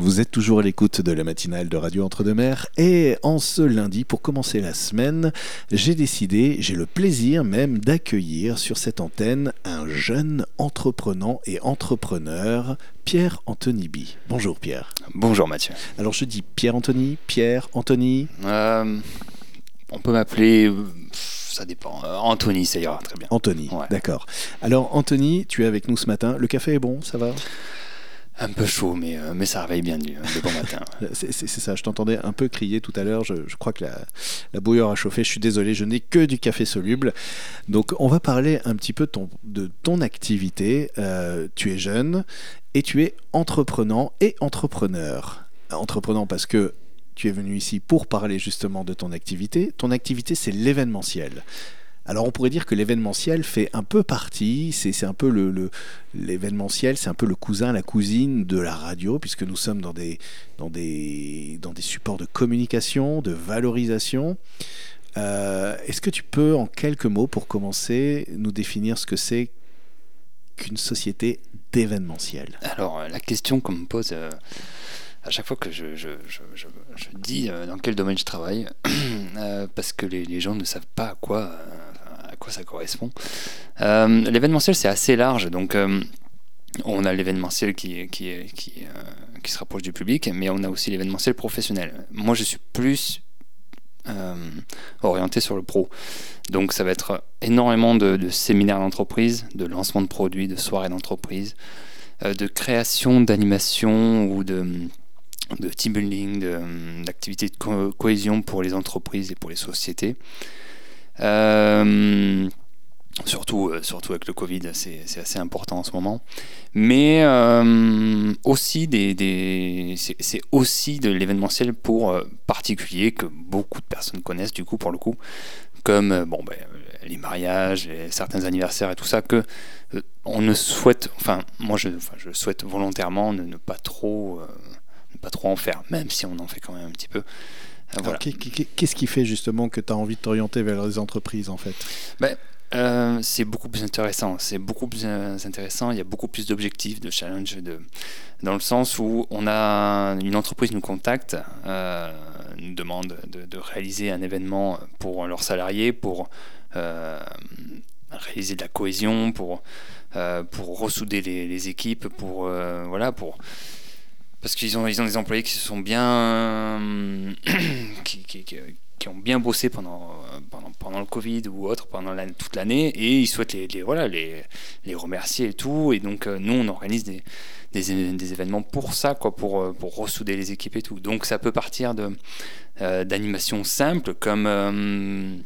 Vous êtes toujours à l'écoute de la matinale de Radio Entre-deux-Mers et en ce lundi, pour commencer la semaine, j'ai décidé, j'ai le plaisir même d'accueillir sur cette antenne un jeune entreprenant et entrepreneur, Pierre Anthony B. Bonjour Pierre. Bonjour Mathieu. Alors je dis Pierre Anthony, Pierre Anthony. Euh, on peut m'appeler, ça dépend. Euh, Anthony, ça ira très bien. Anthony, Ouais. d'accord. Alors Anthony, tu es avec nous ce matin. Le café est bon, ça va? Un peu chaud, mais, euh, mais ça réveille bien du, de bon matin. C'est ça, je t'entendais un peu crier tout à l'heure, je, crois que la, la bouilloire a chauffé, je suis désolé, je n'ai que du café soluble. Donc on va parler un petit peu de ton, de ton activité. Euh, tu es jeune et tu es entreprenant et entrepreneur. Entreprenant parce que tu es venu ici pour parler justement de ton activité. Ton activité, c'est l'événementiel. Alors on pourrait dire que l'événementiel fait un peu partie, c'est un peu le, l'événementiel, c'est un peu le cousin, la cousine de la radio, puisque nous sommes dans des, dans des, dans des supports de communication, de valorisation. Euh, Est-ce que tu peux, en quelques mots, pour commencer, nous définir ce que c'est qu'une société d'événementiel? Alors, euh, la question qu'on me pose euh, à chaque fois que je, je, je, dis dans quel domaine je travaille, parce que les, les gens ne savent pas à quoi, à quoi ça correspond. Euh, L'événementiel, c'est assez large, donc euh, on a l'événementiel qui, qui, euh, qui se rapproche du public, mais on a aussi l'événementiel professionnel. Moi, je suis plus orienté sur le pro. Donc ça va être énormément de, séminaires d'entreprise, de lancement de produits, de soirées d'entreprise, de création d'animation ou de, de team building, d'activités de, co- cohésion pour les entreprises et pour les sociétés. Euh, surtout, euh, surtout avec le Covid, c'est assez important en ce moment. Mais euh, aussi des, c'est aussi de l'événementiel pour particuliers que beaucoup de personnes connaissent du coup pour le coup, comme bon ben, les mariages, certains anniversaires et tout ça que on ne souhaite, enfin moi je, souhaite volontairement ne, pas trop, ne pas trop en faire, même si on en fait quand même un petit peu. Voilà. qu'est- qu'est- Qu'est-ce qui fait justement que tu as envie de t'orienter vers les entreprises en fait? Euh, c'est beaucoup plus intéressant. C'est beaucoup plus euh, intéressant. Il y a beaucoup plus d'objectifs, de challenges, de... dans le sens où on a une entreprise nous contacte, euh, nous demande de, de réaliser un événement pour leurs salariés, pour euh, réaliser de la cohésion, pour pour ressouder les, les équipes, pour voilà, pour parce qu'ils ont ils ont des employés qui se sont bien qui, qui- ont bien bossé pendant, pendant, pendant le Covid ou autre, pendant toute l'année, et ils souhaitent les, voilà, les, les remercier et tout. Et donc, euh, nous, on organise des, des, événements pour ça, quoi, pour, euh, pour ressouder les équipes et tout. Donc, ça peut partir euh, d'animations simples comme,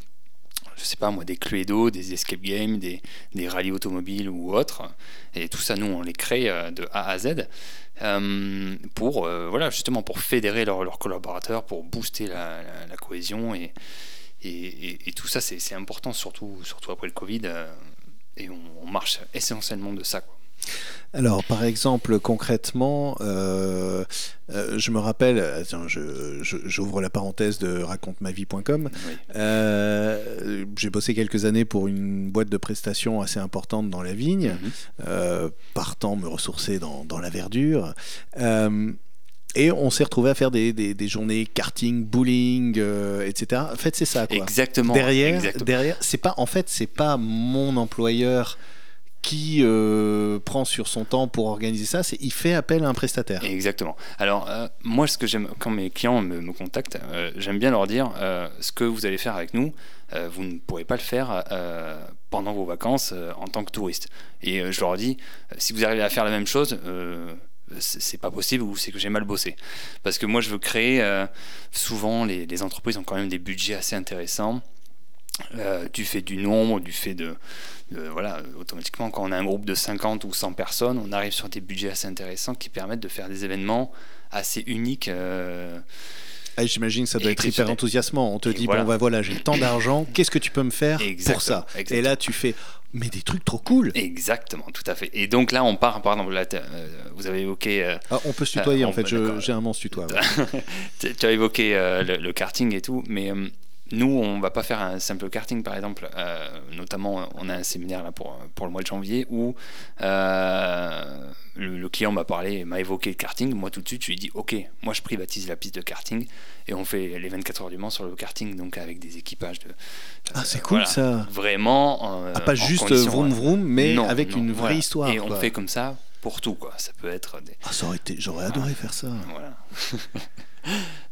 je sais pas moi, des Cluedo, des escape games, des, des rallyes automobiles ou autres. Et tout ça, nous, on les crée euh, de A à Z. euh, pour euh, voilà justement pour fédérer leurs collaborateurs pour booster la, cohésion et, et, tout ça c'est important surtout surtout après le Covid et on, on marche essentiellement de ça quoi. Alors, par exemple, concrètement, euh, euh, je me rappelle, attends, je- je- j'ouvre la parenthèse de racontemavie.com. Oui. Euh, J'ai bossé quelques années pour une boîte de prestations assez importante dans la vigne, Mhm. euh, partant me ressourcer dans, dans la verdure. Et on s'est retrouvé à faire des, des- des journées karting, bowling, euh, etc. En fait, c'est ça, quoi. exactement derrière, exactement. derrière, c'est pas en fait, c'est pas mon employeur qui euh, prend sur son temps pour organiser ça, c'est il fait appel à un prestataire. Exactement. Alors, euh, moi, ce que j'aime, quand mes clients me, contactent, euh, j'aime bien leur dire ce que vous allez faire avec nous, vous ne pourrez pas le faire pendant vos vacances en tant que touriste. Et je leur dis, si vous arrivez à faire la même chose, c'est pas possible ou c'est que j'ai mal bossé. Parce que moi, je veux créer. souvent, les entreprises ont quand même des budgets assez intéressants. Euh, du fait du nombre, du fait de, de- voilà, automatiquement quand on a un groupe de 50 ou 100 personnes, on arrive sur des budgets assez intéressants qui permettent de faire des événements assez uniques. euh, Ah, J'imagine que ça doit être hyper enthousiasmant. On te Et dit voilà. bon bah voilà j'ai tant d'argent, qu'est-ce que tu peux me faire Exactement, pour ça? Exactement. Et là tu fais mais des trucs trop cool. Exactement, tout à fait. Et donc là, on part, par exemple, là, euh, vous avez évoqué, euh, Ah, on peut se tutoyer Euh, en fait. J'ai un monstre tutoie. ouais. tu as évoqué le, le karting et tout, mais nous, on va pas faire un simple karting, par exemple. Euh, notamment, on a un séminaire là pour, pour le mois de janvier où euh, le, client m'a parlé, m'a évoqué le karting. Moi, tout de suite, je lui ai dit Ok, moi, je privatise la piste de karting et on fait les 24 heures du Mans sur le karting, donc avec des équipages de. ah, c'est cool ça Vraiment. ah, pas juste vroom vroom, mais avec une vraie histoire. Et on fait comme ça pour tout, quoi. Ça peut être. Des... Ah, ça aurait été. J'aurais adoré faire ça. Voilà.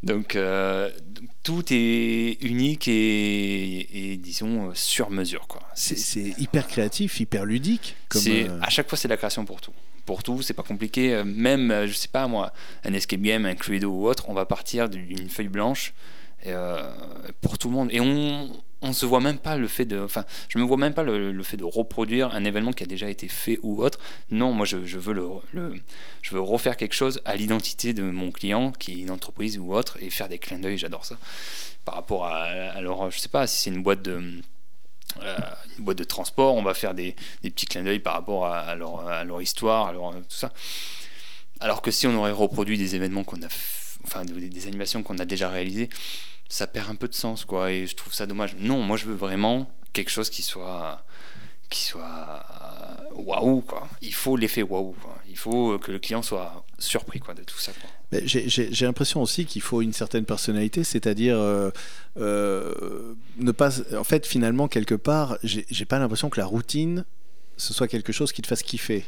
Donc euh, tout est unique et, disons sur mesure quoi. C'est hyper créatif, hyper ludique. Comme euh, À chaque fois c'est la création pour tout. Pour tout, c'est pas compliqué. Euh, même je sais pas moi, un escape game, un Cluedo ou autre, on va partir d'une feuille blanche pour tout le monde. Et on, on se voit même pas le fait de, enfin, je me vois même pas le, fait de reproduire un événement qui a déjà été fait ou autre. Non, moi je, veux le, je veux refaire quelque chose à l'identité de mon client, qui est une entreprise ou autre, et faire des clins d'œil. J'adore ça. Par rapport à, alors, je sais pas si c'est une boîte de euh, une boîte de transport, on va faire des, petits clins d'œil par rapport à, leur, à leur histoire, à tout ça. Alors que si on aurait reproduit des événements qu'on a, enfin des animations qu'on a déjà réalisées, ça perd un peu de sens, quoi. Et je trouve ça dommage. Non, moi, je veux vraiment quelque chose qui soit qui soit waouh quoi. Il faut l'effet waouh. Il faut que le client soit surpris quoi de tout ça. J'ai l'impression aussi qu'il faut une certaine personnalité, c'est-à-dire euh, euh, ne pas. En fait, finalement, quelque part, j'ai pas l'impression que la routine ce soit quelque chose qui te fasse kiffer.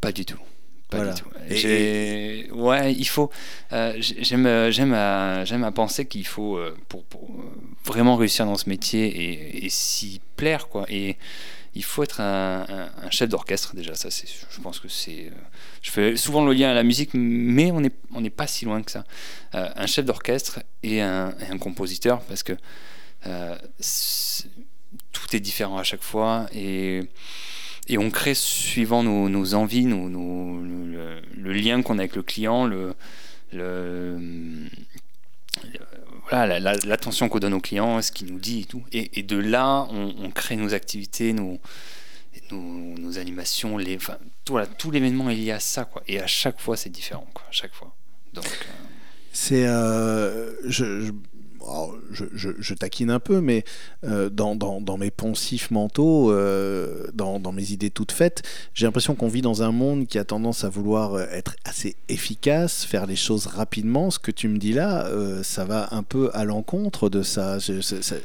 Pas du tout. Pas du tout. Et, Ouais, il faut. Euh, j'aime, j'aime, à, j'aime à penser qu'il faut euh, pour, pour, euh, vraiment réussir dans ce métier et, et s'y plaire, quoi. Et il faut être un, un, chef d'orchestre déjà. Ça, c'est. Je pense que c'est. Je fais souvent le lien à la musique, mais on n'est on n'est pas si loin que ça. un chef d'orchestre et un, et un, compositeur, parce que tout est différent à chaque fois et et on crée suivant nos, envies, le, lien qu'on a avec le client, l'attention qu'on donne au client, ce qu'il nous dit et tout. Et, de là, on, crée nos activités, nos, animations, les, tout, voilà, l'événement est lié à ça. Quoi. Et à chaque fois, c'est différent. Chaque fois. Donc. Euh, c'est. Euh, je, taquine un peu, mais euh, dans, mes poncifs mentaux, euh, dans, mes idées toutes faites, j'ai l'impression qu'on vit dans un monde qui a tendance à vouloir être assez efficace, faire les choses rapidement. Ce que tu me dis là, euh, ça va un peu à l'encontre de ça. J'ai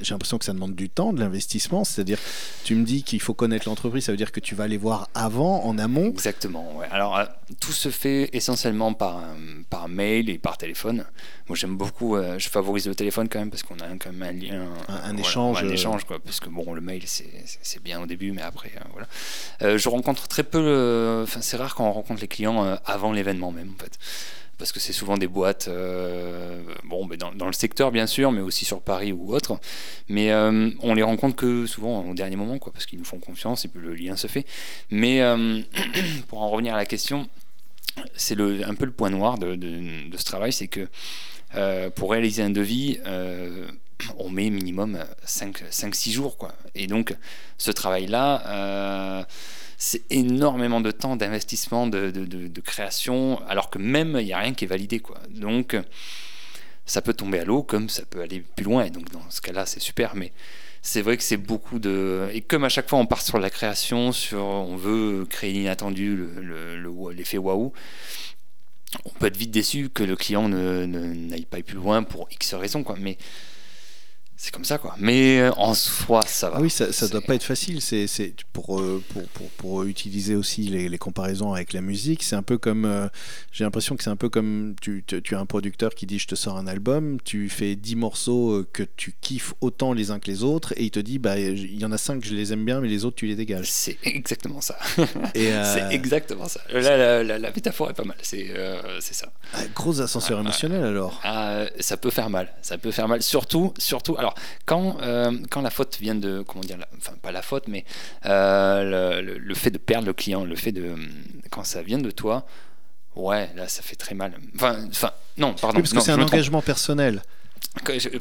l'impression que ça demande du temps, de l'investissement. C'est-à-dire, tu me dis qu'il faut connaître l'entreprise, ça veut dire que tu vas aller voir avant, en amont. Exactement. Ouais. Alors, tout se fait essentiellement par, par mail et par téléphone. Moi, j'aime beaucoup, je favorise le téléphone quand même parce qu'on a quand même un lien, un, échange, un euh, échange quoi. Parce que bon, le mail c'est bien au début, mais après euh, voilà. Euh, je rencontre très peu, enfin c'est rare quand on rencontre les clients avant l'événement même en fait parce que c'est souvent des boîtes, bon, dans, dans, le secteur bien sûr, mais aussi sur Paris ou autre. Mais on les rencontre que souvent au dernier moment, quoi, parce qu'ils nous font confiance et puis le lien se fait. Mais pour en revenir à la question, c'est un peu le point noir de, de, de ce travail, c'est que euh, pour réaliser un devis, euh, on met minimum 5-6 jours. Quoi. Et donc, ce travail-là, euh, c'est énormément de temps d'investissement, de, création, alors que même, il n'y a rien qui est validé. Quoi. Donc, ça peut tomber à l'eau, comme ça peut aller plus loin. Et donc, dans ce cas-là, c'est super. Mais c'est vrai que c'est beaucoup de. Et comme à chaque fois, on part sur la création, sur on veut créer l'inattendu, l'effet le, le, waouh on peut être vite déçu que le client ne, n'aille pas plus loin pour X raisons, quoi. Mais c'est comme ça, quoi. Mais euh, en soi, ça va. Ah oui, ça, ça doit pas être facile. C'est, pour, euh, pour, pour, pour, utiliser aussi les, les, comparaisons avec la musique. C'est un peu comme. Euh, j'ai l'impression que c'est un peu comme tu, tu, as un producteur qui dit Je te sors un album, tu fais 10 morceaux que tu kiffes autant les uns que les autres, et il te dit Bah, il y en a 5 que je les aime bien, mais les autres, tu les dégages. C'est exactement ça. c'est exactement ça. La, la, la, métaphore est pas mal. C'est, c'est ça. Ah, gros ascenseur émotionnel alors. Ah, ça peut faire mal. Ça peut faire mal. Surtout, surtout. Alors, quand, euh, quand la faute vient de, comment dire, enfin pas la faute, mais euh, le, fait de perdre le client, le fait de, quand ça vient de toi, ouais, là ça fait très mal. Enfin, enfin non, pardon. parce que c'est un engagement personnel.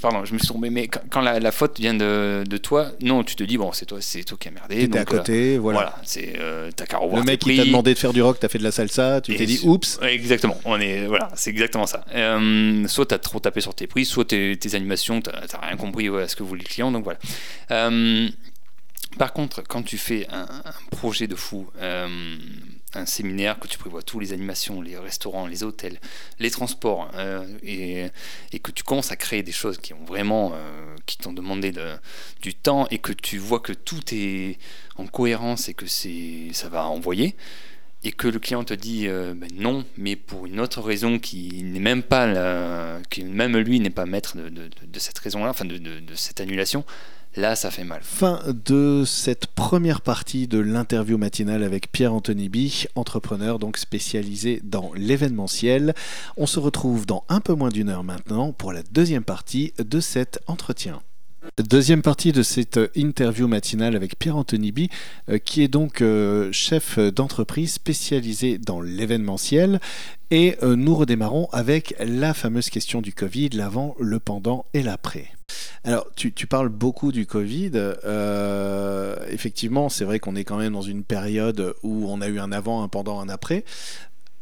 Pardon, je me suis trompé, mais quand, la, faute vient de, de, toi, non, tu te dis, bon, c'est toi, c'est toi qui as merdé. T'étais à côté, voilà. Voilà, c'est euh, t'as qu'à revoir Le mec qui t'a demandé de faire du rock, t'as fait de la salsa, tu t'es dit, oups. Exactement, on est, voilà, c'est exactement ça. Euh, soit t'as trop tapé sur tes prix, soit tes, tes animations, t'as rien compris à ce que voulaient les clients, donc voilà. Euh, par contre, quand tu fais un, projet de fou, euh, un séminaire que tu prévois tous les animations, les restaurants, les hôtels, les transports, euh, et, que tu commences à créer des choses qui ont vraiment, euh, qui t'ont demandé du temps, et que tu vois que tout est en cohérence et que c'est, ça va envoyer, et que le client te dit ben non, mais pour une autre raison qui n'est même pas, qui même lui n'est pas maître de, cette raison-là, enfin de cette annulation Là, ça fait mal. Fin de cette première partie de l'interview matinale avec Pierre-Anthony Bich, entrepreneur donc spécialisé dans l'événementiel. On se retrouve dans un peu moins d'une heure maintenant pour la deuxième partie de cet entretien. Deuxième partie de cette interview matinale avec Pierre-Anthony B, euh, qui est donc euh, chef d'entreprise spécialisé dans l'événementiel. Et euh, nous redémarrons avec la fameuse question du Covid, l'avant, le pendant et l'après. Alors, tu, parles beaucoup du Covid. Euh, effectivement, c'est vrai qu'on est quand même dans une période où on a eu un avant, un pendant, un après.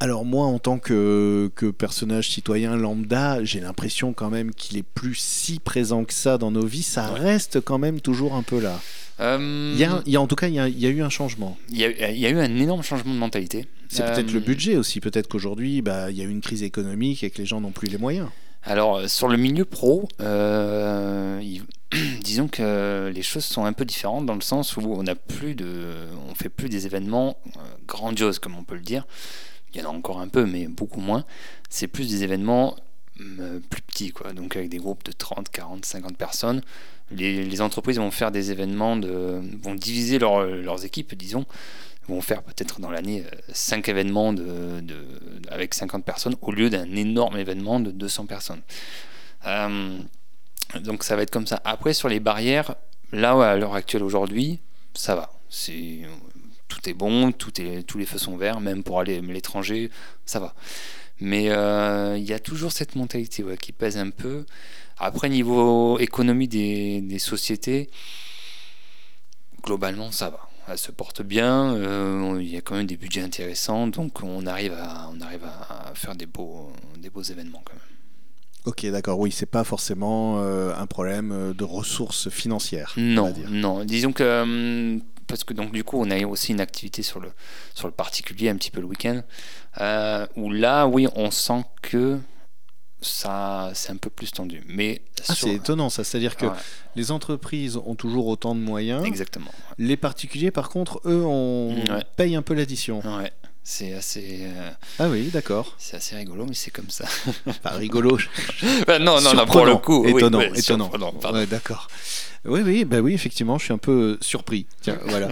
Alors moi, en tant que, personnage citoyen lambda, j'ai l'impression quand même qu'il est plus si présent que ça dans nos vies. Ça reste quand même toujours un peu là. Euh, il, y a, en tout cas, il y a, eu un changement. Il y, a, eu un énorme changement de mentalité. C'est peut-être le euh, budget aussi. Peut-être qu'aujourd'hui, bah, il y a eu une crise économique et que les gens n'ont plus les moyens. Alors, euh, sur le milieu pro, euh, disons que les choses sont un peu différentes dans le sens où on a plus de, on fait plus des événements grandioses comme on peut le dire. Il y en a encore un peu, mais beaucoup moins. C'est plus des événements plus petits, quoi. Donc avec des groupes de 30, 40, 50 personnes. Les, entreprises vont faire des événements de, vont diviser leurs équipes, disons, vont faire peut-être dans l'année 5 euh, événements de, avec 50 personnes au lieu d'un énorme événement de 200 personnes. Euh, donc ça va être comme ça. Après, sur les barrières, là, à l'heure actuelle aujourd'hui, ça va. C'est tout est bon, tout est, tous les feux sont verts, même pour aller à l'étranger, ça va. Mais euh, il y a toujours cette mentalité qui pèse un peu. Après, niveau économie des, des sociétés, globalement, ça va elle se porte bien, euh, il y a quand même des budgets intéressants, donc on arrive à, on arrive à faire des beaux, des beaux événements quand même. Ok, d'accord. Oui, c'est pas forcément euh, un problème de ressources financières. Non, non. Disons que parce que donc du coup, on a aussi une activité sur le sur le particulier un petit peu le week-end, où là, oui, on sent que ça c'est un peu plus tendu. Mais ah, c'est étonnant ça, c'est-à-dire que les entreprises ont toujours autant de moyens. Exactement. Les particuliers, par contre, eux, on paye un peu l'addition. Ouais. C'est assez. Euh, ah oui, d'accord. C'est assez rigolo, mais c'est comme ça. Pas rigolo. non, non, non, pour le coup. Étonnant, étonnant. Ouais, d'accord. Oui, oui, bah oui, effectivement, je suis un peu surpris. Tiens, voilà.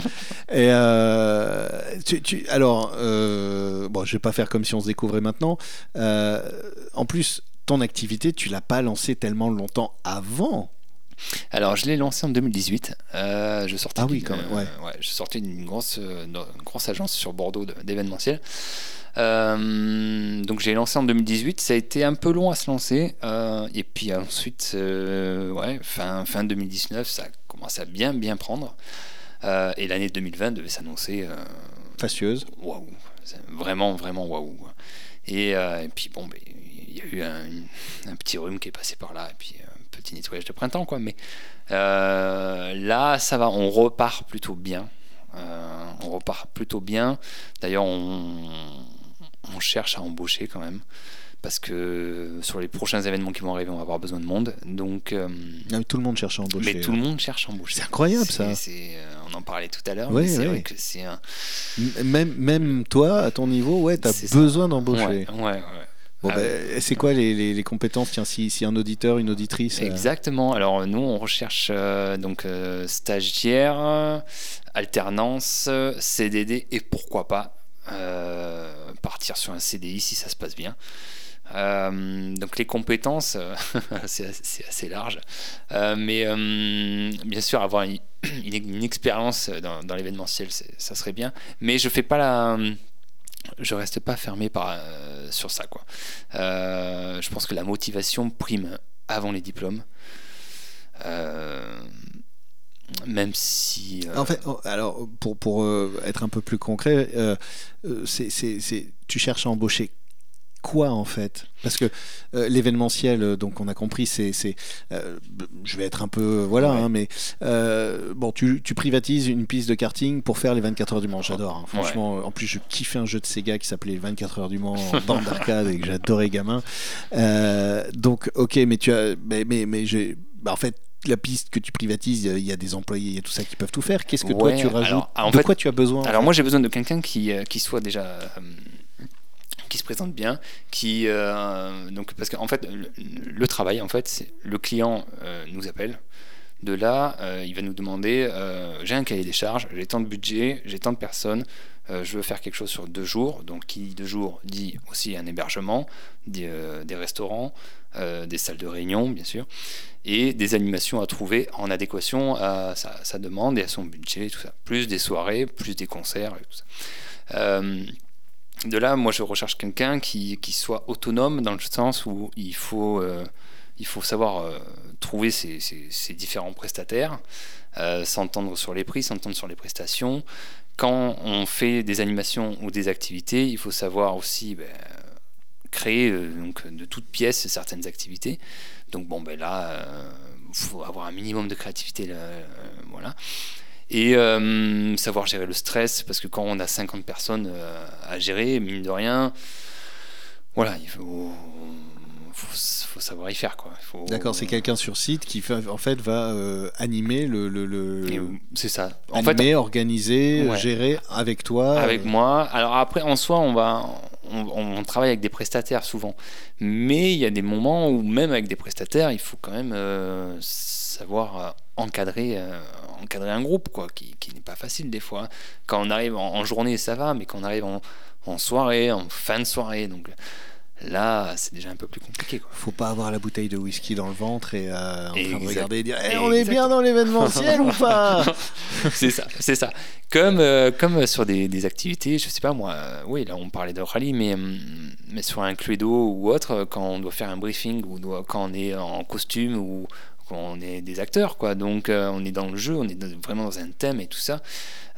Et euh, tu, tu, alors, euh, bon, je vais pas faire comme si on se découvrait maintenant. en plus, ton activité, tu l'as pas lancée tellement longtemps avant. Alors, je l'ai lancé en 2018. Euh, je sortais ah oui, quand même, ouais. je sortais d'une grosse, grosse agence sur Bordeaux d'événementiel. Euh, donc j'ai lancé en 2018, ça a été un peu long à se lancer, euh, et puis ensuite, ouais, fin, fin 2019, ça a commencé à bien bien prendre, et l'année 2020 devait s'annoncer facieuse. Waouh, vraiment vraiment waouh. Et, et, puis bon, ben, il y a eu un, petit rhume qui est passé par là, et puis un petit nettoyage de printemps, quoi. Mais euh, là, ça va, on repart plutôt bien. Euh, on repart plutôt bien. D'ailleurs, on, cherche à embaucher quand même. Parce que sur les prochains événements qui vont arriver, on va avoir besoin de monde. Donc, euh, ah, tout le monde cherche à embaucher. Mais tout le monde cherche à embaucher. C'est incroyable ça. on en parlait tout à l'heure. Oui, c'est vrai que c'est un... même, même toi, à ton niveau, ouais, tu as besoin d'embaucher. Ouais, ouais, Bon, ah ben, c'est quoi les, les, compétences Tiens, si, si, un auditeur, une auditrice. Euh, Exactement. Alors nous, on recherche euh, donc euh, stagiaire, alternance, CDD et pourquoi pas partir sur un CDI si ça se passe bien. donc les compétences, c'est assez, large, mais bien sûr avoir une, une, expérience dans, dans l'événementiel, ça serait bien. Mais je fais pas la je reste pas fermé euh, sur ça. Quoi. Euh, je pense que la motivation prime avant les diplômes. même si. En fait, oh, alors pour, pour être un peu plus concret, c'est, tu cherches à embaucher quoi en fait? Parce que euh, l'événementiel, euh, donc on a compris, c'est, euh, je vais être un peu, voilà, hein, mais bon, tu, tu, privatises une piste de karting pour faire les 24 heures du Mans. J'adore. Hein. franchement, en plus, je kiffais un jeu de Sega qui s'appelait 24 heures du Mans en bande d'arcade et que j'adorais gamin. donc, ok, mais tu as, mais mais, mais j'ai, bah, en fait la piste que tu privatises, il y a des employés, il y a tout ça qui peuvent tout faire. Qu'est-ce que toi tu rajoutes? De quoi tu as besoin Alors moi j'ai besoin de quelqu'un qui, qui soit déjà qui se présente bien, qui euh, donc parce qu'en fait le, travail en fait le client euh, nous appelle. De là, euh, il va nous demander j'ai un cahier des charges, j'ai tant de budget, j'ai tant de personnes, je veux faire quelque chose sur deux jours. Donc qui deux jours dit aussi un hébergement, des, des restaurants, des salles de réunion bien sûr, et des animations à trouver en adéquation à sa, sa, demande et à son budget, tout ça. Plus des soirées, plus des concerts et tout ça de là, moi, je recherche quelqu'un qui, soit autonome dans le sens où il faut, euh, il faut savoir euh, trouver ses, différents prestataires, euh, s'entendre sur les prix, s'entendre sur les prestations. Quand on fait des animations ou des activités, il faut savoir aussi ben, créer donc, de toutes pièces certaines activités. Donc bon, ben là, il faut avoir un minimum de créativité. Là, voilà. Et euh, savoir gérer le stress, parce que quand on a 50 personnes euh, à gérer, mine de rien, voilà, il faut, faut, savoir y faire. quoi. D'accord, c'est quelqu'un sur site qui en fait va euh, animer le. le, c'est ça. En animer, fait, organiser, gérer avec toi. Avec moi. Alors après, en soi, on va. On, travaille avec des prestataires souvent, mais il y a des moments où même avec des prestataires, il faut quand même savoir encadrer, encadrer un groupe, quoi, qui, qui n'est pas facile des fois. Quand on arrive en, journée, ça va, mais quand on arrive en, en, soirée, en fin de soirée, donc là, c'est déjà un peu plus compliqué. Quoi. Faut pas avoir la bouteille de whisky dans le ventre et euh, en train de regarder et dire eh, on est bien dans l'événementiel ou pas? C'est ça, c'est ça. Comme, euh, comme sur des, des, activités, je sais pas moi, euh, oui, là on parlait de rallye, mais, hum, mais sur un Cluedo ou autre, quand on doit faire un briefing ou quand on est en costume ou on est des acteurs, quoi. Donc euh, on est dans le jeu, on est vraiment dans un thème et tout ça.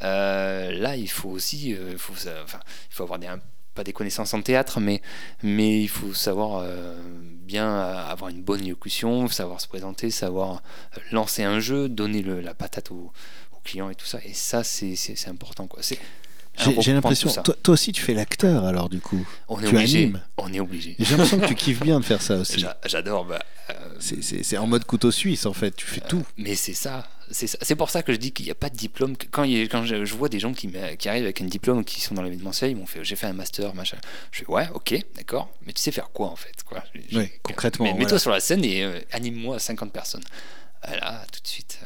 Euh, là, il faut aussi, euh, faut, il faut avoir des, pas des connaissances en théâtre, mais, mais il faut savoir bien avoir une bonne élocution, savoir se présenter, savoir lancer un jeu, donner le, la patate au, client et tout ça. Et ça, c'est important, quoi. C'est j'ai l'impression, toi, toi, aussi tu fais l'acteur alors du coup. On est obligé. On est obligé. J'ai l'impression que tu kiffes bien de faire ça aussi. J'adore. Bah, euh, c'est en mode couteau suisse en fait, tu fais tout. Euh, mais c'est ça. C'est pour ça que je dis qu'il n'y a pas de diplôme. Quand, il, quand je, vois des gens qui, qui, arrivent avec un diplôme qui sont dans l'événementiel, ils m'ont fait j'ai fait un master, machin. Je fais ouais, ok, d'accord, mais tu sais faire quoi en fait quoi? Oui, concrètement. Mais mets-toi sur la scène et euh, anime-moi 50 personnes. Là, tout de suite,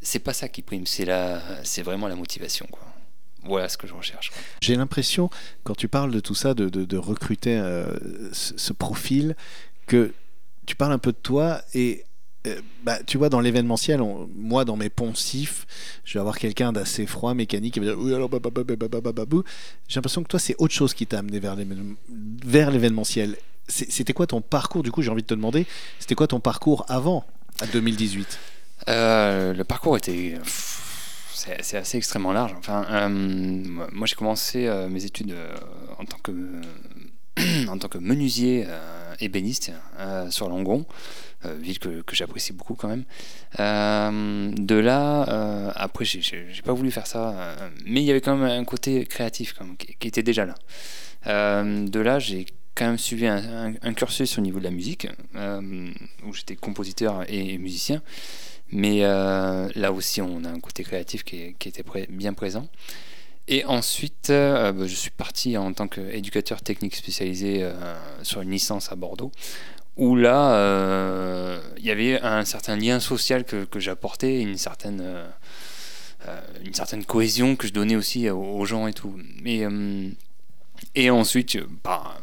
c'est pas ça qui prime, c'est vraiment la motivation quoi voilà ce que je recherche. J'ai l'impression, quand tu parles de tout ça, de, de, recruter euh, ce, profil, que tu parles un peu de toi et euh, bah, tu vois, dans l'événementiel, moi, dans mes poncifs, je vais avoir quelqu'un d'assez froid, mécanique, qui va dire oui, alors, j'ai l'impression que toi, c'est autre chose qui t'a amené vers l'événementiel. C'était quoi ton parcours? Du coup, j'ai envie de te demander, c'était quoi ton parcours avant, à 2018 euh, Le parcours était c'est assez extrêmement large. Enfin, euh, moi, j'ai commencé euh, mes études euh, en tant que en menuisier ébéniste sur Langon, ville que, j'apprécie beaucoup quand même. de là, après, j'ai pas voulu faire ça, mais il y avait quand même un côté créatif qui, était déjà là. de là, j'ai quand même suivi un, cursus au niveau de la musique, où j'étais compositeur et musicien. Mais euh, là aussi, on a un côté créatif qui, était bien présent. Et ensuite, euh, bah, je suis parti en tant qu'éducateur technique spécialisé euh, sur une licence à Bordeaux, où là, il y avait un certain lien social que, j'apportais, une certaine, une certaine cohésion que je donnais aussi aux, gens et tout. Et, et ensuite, bah,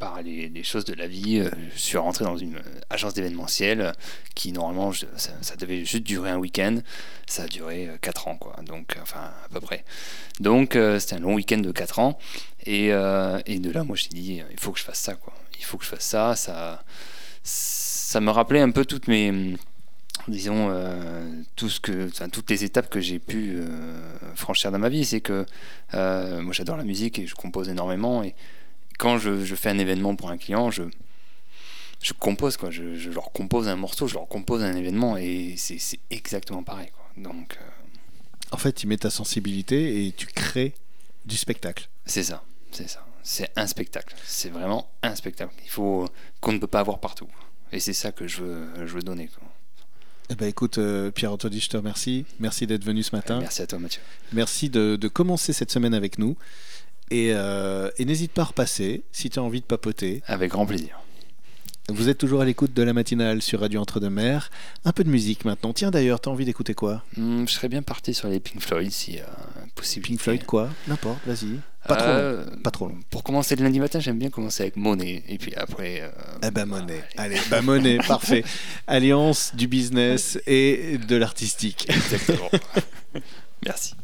par les, choses de la vie, euh, je suis rentré dans une agence d'événementiel qui normalement ça, devait juste durer un week-end, ça a duré 4 euh, ans quoi, donc enfin à peu près. Donc euh, c'était un long week-end de 4 ans et, de là moi j'ai dit il faut que je fasse ça quoi, il faut que je fasse ça, ça me rappelait un peu toutes mes disons, euh, tout ce que, toutes les étapes que j'ai pu euh, franchir dans ma vie. C'est que euh, moi j'adore la musique et je compose énormément. Et quand je, je, fais un événement pour un client, je, je compose, quoi. Je, je, leur compose un morceau, je leur compose un événement et c'est exactement pareil. Quoi. Donc, En fait, tu mets ta sensibilité et tu crées du spectacle. C'est ça, c'est ça. C'est un spectacle. C'est vraiment un spectacle. Il faut qu'on ne peut pas avoir partout. Et c'est ça que je veux, je veux donner. Quoi. Eh ben écoute, euh, Pierre-Antoine, je te remercie. Merci d'être venu ce matin. Merci à toi, Mathieu. Merci de, de commencer cette semaine avec nous. Et, euh, et n'hésite pas à repasser si tu as envie de papoter. Avec grand plaisir. Vous êtes toujours à l'écoute de la matinale sur Radio Entre-deux-Mers. Un peu de musique maintenant. Tiens d'ailleurs, t'as envie d'écouter quoi? Hmm, Je serais bien parti sur les Pink Floyd si euh, possible. Pink Floyd quoi? N'importe, vas-y. Pas trop Euh, long. Pas trop long. Pour commencer le lundi matin, j'aime bien commencer avec Monet. Et puis après. euh, Eh ben voilà, monnaie. allez. Allez, bah monnaie, parfait. Alliance du business et de l'artistique. Exactement. Merci.